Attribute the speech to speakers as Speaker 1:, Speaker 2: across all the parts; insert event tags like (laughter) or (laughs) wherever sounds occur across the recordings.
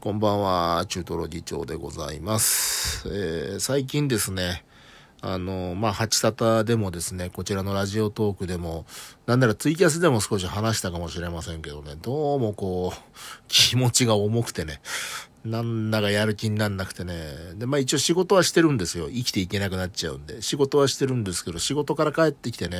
Speaker 1: こんばんは、中トロ議長でございます。えー最近ですね、あの、まあ、八タでもですね、こちらのラジオトークでも、なんならツイキャスでも少し話したかもしれませんけどね、どうもこう、(laughs) 気持ちが重くてね、なんだかやる気になんなくてね。で、まあ一応仕事はしてるんですよ。生きていけなくなっちゃうんで。仕事はしてるんですけど、仕事から帰ってきてね、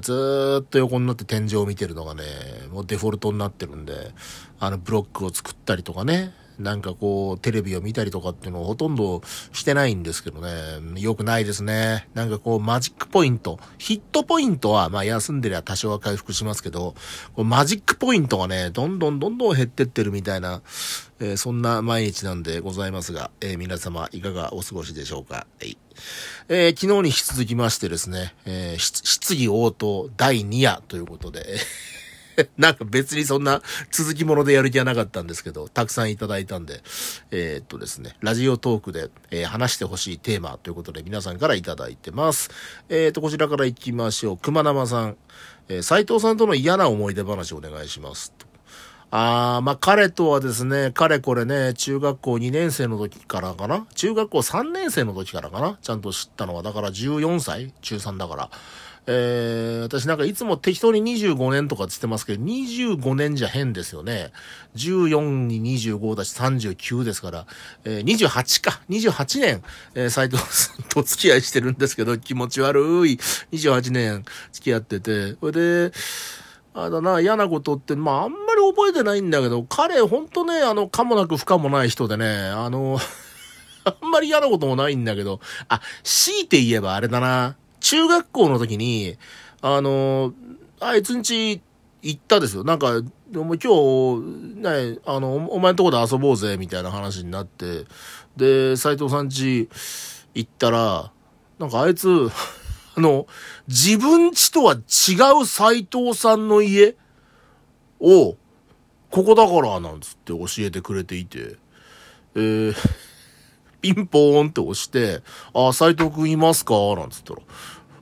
Speaker 1: ずーっと横になって天井を見てるのがね、もうデフォルトになってるんで、あのブロックを作ったりとかね、なんかこう、テレビを見たりとかっていうのをほとんどしてないんですけどね、よくないですね。なんかこう、マジックポイント、ヒットポイントは、まあ休んでりゃ多少は回復しますけど、こうマジックポイントがね、どんどんどんどん減ってってるみたいな、えーそんな毎日なんでございますが、えー皆様いかがお過ごしでしょうか。はい。えー昨日に引き続きましてですね、えー質質疑応答第2夜ということで、(laughs) なんか別にそんな続きものでやる気はなかったんですけど、たくさんいただいたんで、えーっとですね、ラジオトークで、えー話してほしいテーマということで皆さんからいただいてます。えーっと、こちらから行きましょう。熊生さん。えー斉藤さんとの嫌な思い出話をお願いします。あー、まあ、彼とはですね、彼これね、中学校2年生の時からかな？中学校3年生の時からかな？ちゃんと知ったのは、だから14歳？中3だから。えー、私なんかいつも適当に25年とかって言ってますけど、25年じゃ変ですよね。14に25だし39ですから、えー、28か。28年、えー、斉藤さんと付き合いしてるんですけど、気持ち悪い。28年付き合ってて、それで、あだな、嫌なことって、まあ、あんり覚えてないんだけど、彼、ほんとね、あの、かもなく不可もない人でね、あの、(laughs) あんまり嫌なこともないんだけど、あ、強いて言えばあれだな、中学校の時に、あの、あいつんち行ったですよ。なんか、でも今日、ね、あの、お前んとこで遊ぼうぜ、みたいな話になって、で、斎藤さんち行ったら、なんかあいつ、(laughs) あの、自分家とは違う斎藤さんの家を、ここだから、なんつって教えてくれていて、えー、(laughs) ピンポーンって押して、あ、斎藤くんいますか？なんつったら、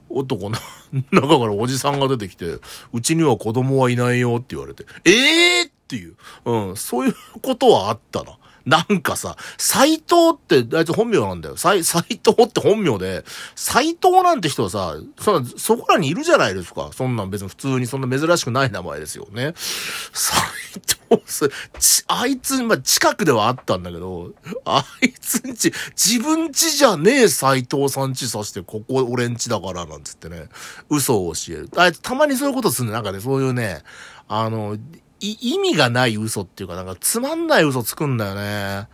Speaker 1: 男の (laughs) 中からおじさんが出てきて、うちには子供はいないよって言われて、ええー、っていう、うん、そういうことはあったな。なんかさ、斎藤って、あいつ本名なんだよ。斎、(laughs) 斎藤って本名で、斎藤なんて人はさ、そ、そこらにいるじゃないですか。そんなん別に普通にそんな珍しくない名前ですよね。斎藤す、ち、あいつ、まあ、近くではあったんだけど、あいつんち、自分ちじゃねえ斎藤さんちさして、ここ俺んちだから、なんつってね、嘘を教える。あいつたまにそういうことするね。なんかね、そういうね、あの、意味がない嘘っていうか、なんかつまんない嘘つくんだよね。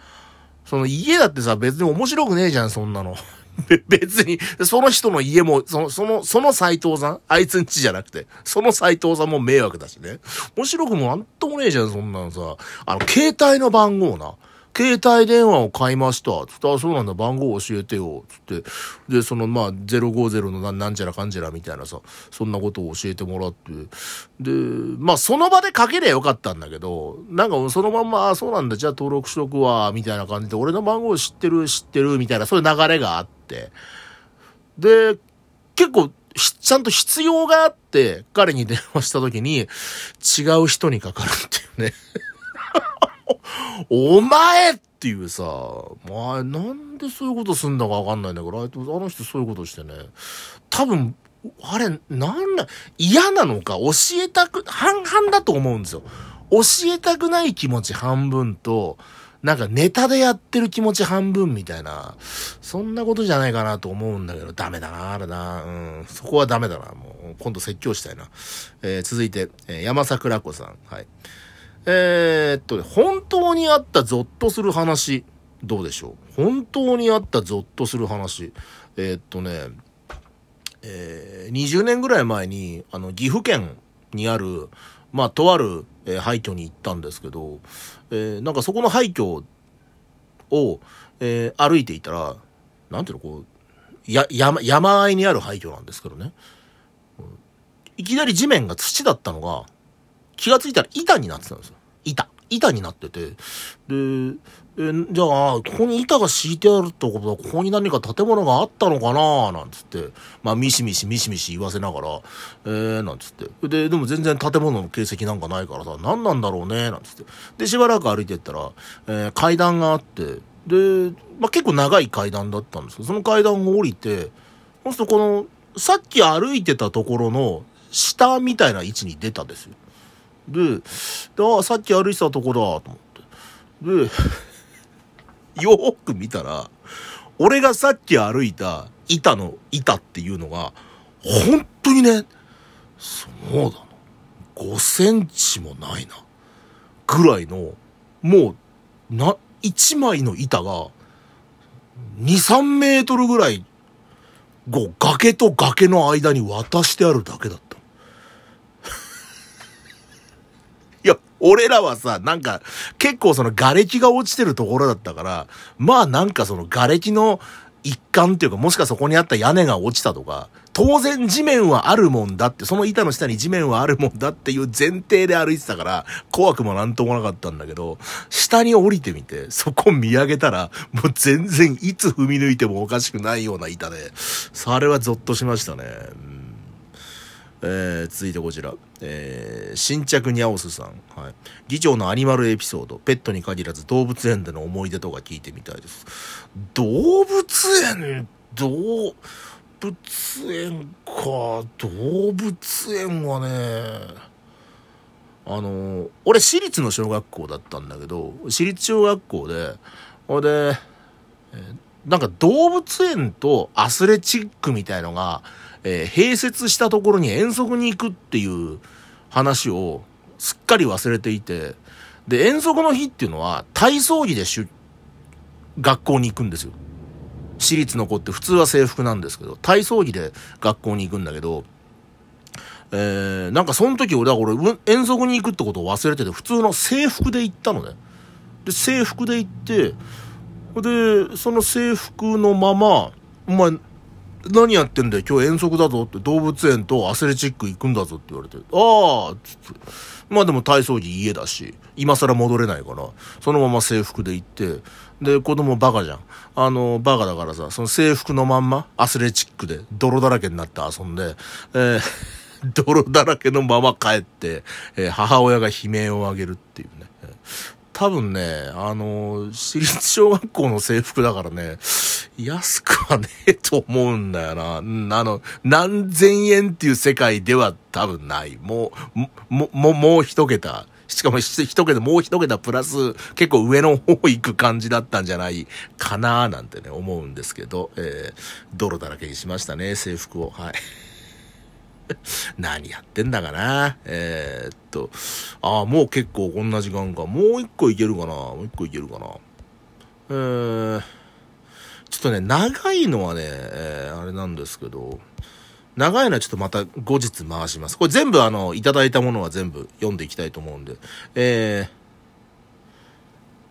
Speaker 1: その家だってさ、別に面白くねえじゃん、そんなの。(laughs) 別に、その人の家も、その、その、その斎藤さん？あいつんちじゃなくて、その斎藤さんも迷惑だしね。面白くもなんともねえじゃん、そんなのさ。あの、携帯の番号な。携帯電話を買いました。つって、あ、そうなんだ、番号教えてよ。つって。で、その、まあ、050のなんなんちゃらかんちゃらみたいなさ、そんなことを教えてもらって。で、まあ、その場でかけりゃよかったんだけど、なんかそのまんま、あ、そうなんだ、じゃあ登録しとくわ、みたいな感じで、俺の番号知ってる、知ってる、みたいな、そういう流れがあって。で、結構、ちゃんと必要があって、彼に電話した時に、違う人にかかるっていうね。お前っていうさ、まあ、なんでそういうことすんだかわかんないんだけど、あの人そういうことしてね。多分、あれ、なんだ、嫌なのか、教えたく、半々だと思うんですよ。教えたくない気持ち半分と、なんかネタでやってる気持ち半分みたいな、そんなことじゃないかなと思うんだけど、ダメだな、あれな。うん、そこはダメだな。もう、今度説教したいな。えー続いて、えー山桜子さん。はい。えーっとね、本当にあったゾッとする話、どうでしょう？本当にあったゾッとする話。えーっとね、えー20年ぐらい前に、あの、岐阜県にある、まあ、とある、えー廃墟に行ったんですけど、えーなんかそこの廃墟を、えー歩いていたら、なんていうの、こう、や、山、山あいにある廃墟なんですけどね。いきなり地面が土だったのが、気がついたら板になってたんですよ。板。板になってて、で、え、じゃあ、ここに板が敷いてあるってことは、ここに何か建物があったのかな？なんつって、まあ、ミシミシミシミシ言わせながら、えー、なんつって。で、でも全然建物の形跡なんかないからさ、何なんだろうね？なんつって。で、しばらく歩いてったら、えー、階段があって、で、まあ、結構長い階段だったんですけど、その階段を降りて、そうするとこの、さっき歩いてたところの下みたいな位置に出たんですよ。で、ああ、さっき歩いてたとこだ、と思って。で、(laughs) よーく見たら、俺がさっき歩いた板の板っていうのが、本当にね、そうだな。5センチもないな。ぐらいの、もう、な、1枚の板が、2、3メートルぐらい、こう、崖と崖の間に渡してあるだけだった。俺らはさ、なんか、結構その瓦礫が落ちてるところだったから、まあなんかその瓦礫の一環っていうか、もしかそこにあった屋根が落ちたとか、当然地面はあるもんだって、その板の下に地面はあるもんだっていう前提で歩いてたから、怖くもなんともなかったんだけど、下に降りてみて、そこ見上げたら、もう全然いつ踏み抜いてもおかしくないような板で、それはゾッとしましたね。えー、続いてこちら、えー、新着にゃおすさん、はい、議長のアニマルエピソード。ペットに限らず動物園での思い出とか聞いてみたいです。動物園？動物園か。動物園はねあの俺私立の小学校だったんだけど私立小学校でほで、えー、なんか動物園とアスレチックみたいのがえー、併設したところに遠足に行くっていう話をすっかり忘れていて、で、遠足の日っていうのは体操着でしゅ、学校に行くんですよ。私立の子って普通は制服なんですけど、体操着で学校に行くんだけど、えー、なんかその時俺は俺、遠足に行くってことを忘れてて、普通の制服で行ったのね。で、制服で行って、で、その制服のまま、お前、何やってんだよ今日遠足だぞって動物園とアスレチック行くんだぞって言われて、ああつって。まあでも体操着家だし、今更戻れないから、そのまま制服で行って、で、子供バカじゃん。あの、バカだからさ、その制服のまんま、アスレチックで泥だらけになって遊んで、えー、(laughs) 泥だらけのまま帰って、えー、母親が悲鳴を上げるっていうね。多分ね、あの、私立小学校の制服だからね、安くはねえと思うんだよな。うん、あの、何千円っていう世界では多分ない。もう、も、も、もう一桁。しかも一桁、もう一桁プラス結構上の方行く感じだったんじゃないかなーなんてね、思うんですけど、えー、泥だらけにしましたね、制服を。はい。何やってんだかなえー、っと、ああ、もう結構こんな時間か。もう一個いけるかなもう一個いけるかなえー、ちょっとね、長いのはね、えー、あれなんですけど、長いのはちょっとまた後日回します。これ全部あの、いただいたものは全部読んでいきたいと思うんで。え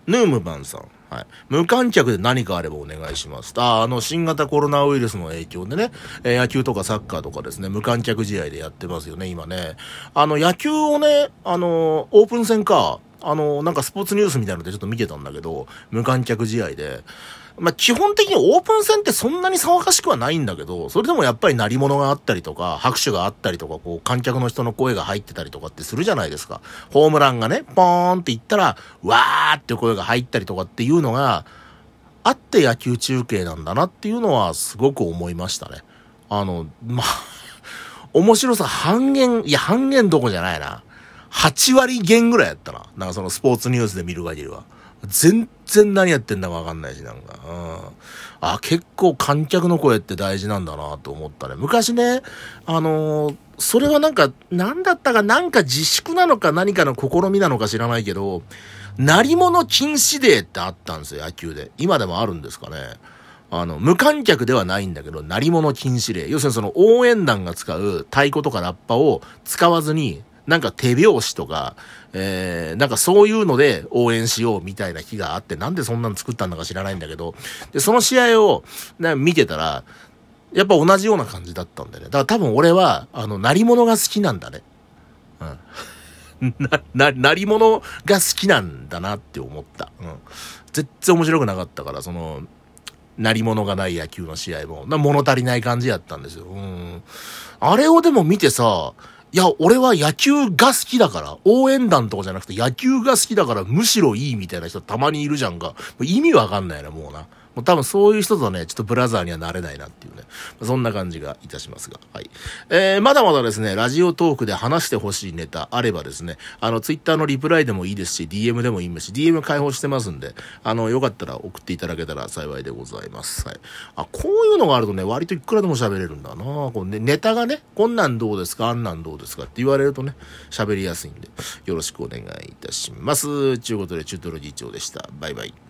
Speaker 1: ー、ヌームバンさん。はい。無観客で何かあればお願いします。あ、あの、新型コロナウイルスの影響でね、えー、野球とかサッカーとかですね、無観客試合でやってますよね、今ね。あの、野球をね、あの、オープン戦か、あの、なんかスポーツニュースみたいなのでちょっと見てたんだけど、無観客試合で、まあ、基本的にオープン戦ってそんなに騒がしくはないんだけど、それでもやっぱり鳴り物があったりとか、拍手があったりとか、こう、観客の人の声が入ってたりとかってするじゃないですか。ホームランがね、ポーンって言ったら、わーって声が入ったりとかっていうのが、あって野球中継なんだなっていうのはすごく思いましたね。あの、まあ、面白さ半減、いや半減どこじゃないな。8割減ぐらいやったな。なんかそのスポーツニュースで見る限りは。全然何やってんだかわかんないし、なんか。うん。あ、結構観客の声って大事なんだなと思ったね。昔ね、あのー、それはなんか、なんだったか、なんか自粛なのか何かの試みなのか知らないけど、鳴り物禁止デーってあったんですよ、野球で。今でもあるんですかね。あの、無観客ではないんだけど、鳴り物禁止令。要するにその応援団が使う太鼓とかラッパを使わずに、なんか手拍子とか、えー、なんかそういうので応援しようみたいな日があって、なんでそんなの作ったんだか知らないんだけど、で、その試合を、ね、見てたら、やっぱ同じような感じだったんだよね。だから多分俺は、あの、鳴り物が好きなんだね。うん。(laughs) な、な、なり物が好きなんだなって思った。うん。全然面白くなかったから、その、なり物がない野球の試合も、な物足りない感じやったんですよ。うん。あれをでも見てさ、いや、俺は野球が好きだから、応援団とかじゃなくて野球が好きだからむしろいいみたいな人たまにいるじゃんか。意味わかんないな、もうな。もう多分そういう人とね、ちょっとブラザーにはなれないなっていうね。そんな感じがいたしますが。はい。えー、まだまだですね、ラジオトークで話してほしいネタあればですね、あの、ツイッターのリプライでもいいですし、DM でもいいですし、DM 開放してますんで、あの、よかったら送っていただけたら幸いでございます。はい。あ、こういうのがあるとね、割といくらでも喋れるんだなこうね、ネタがね、こんなんどうですかあんなんどうですかって言われるとね、喋りやすいんで、よろしくお願いいたします。ということで、チュートロ議長でした。バイバイ。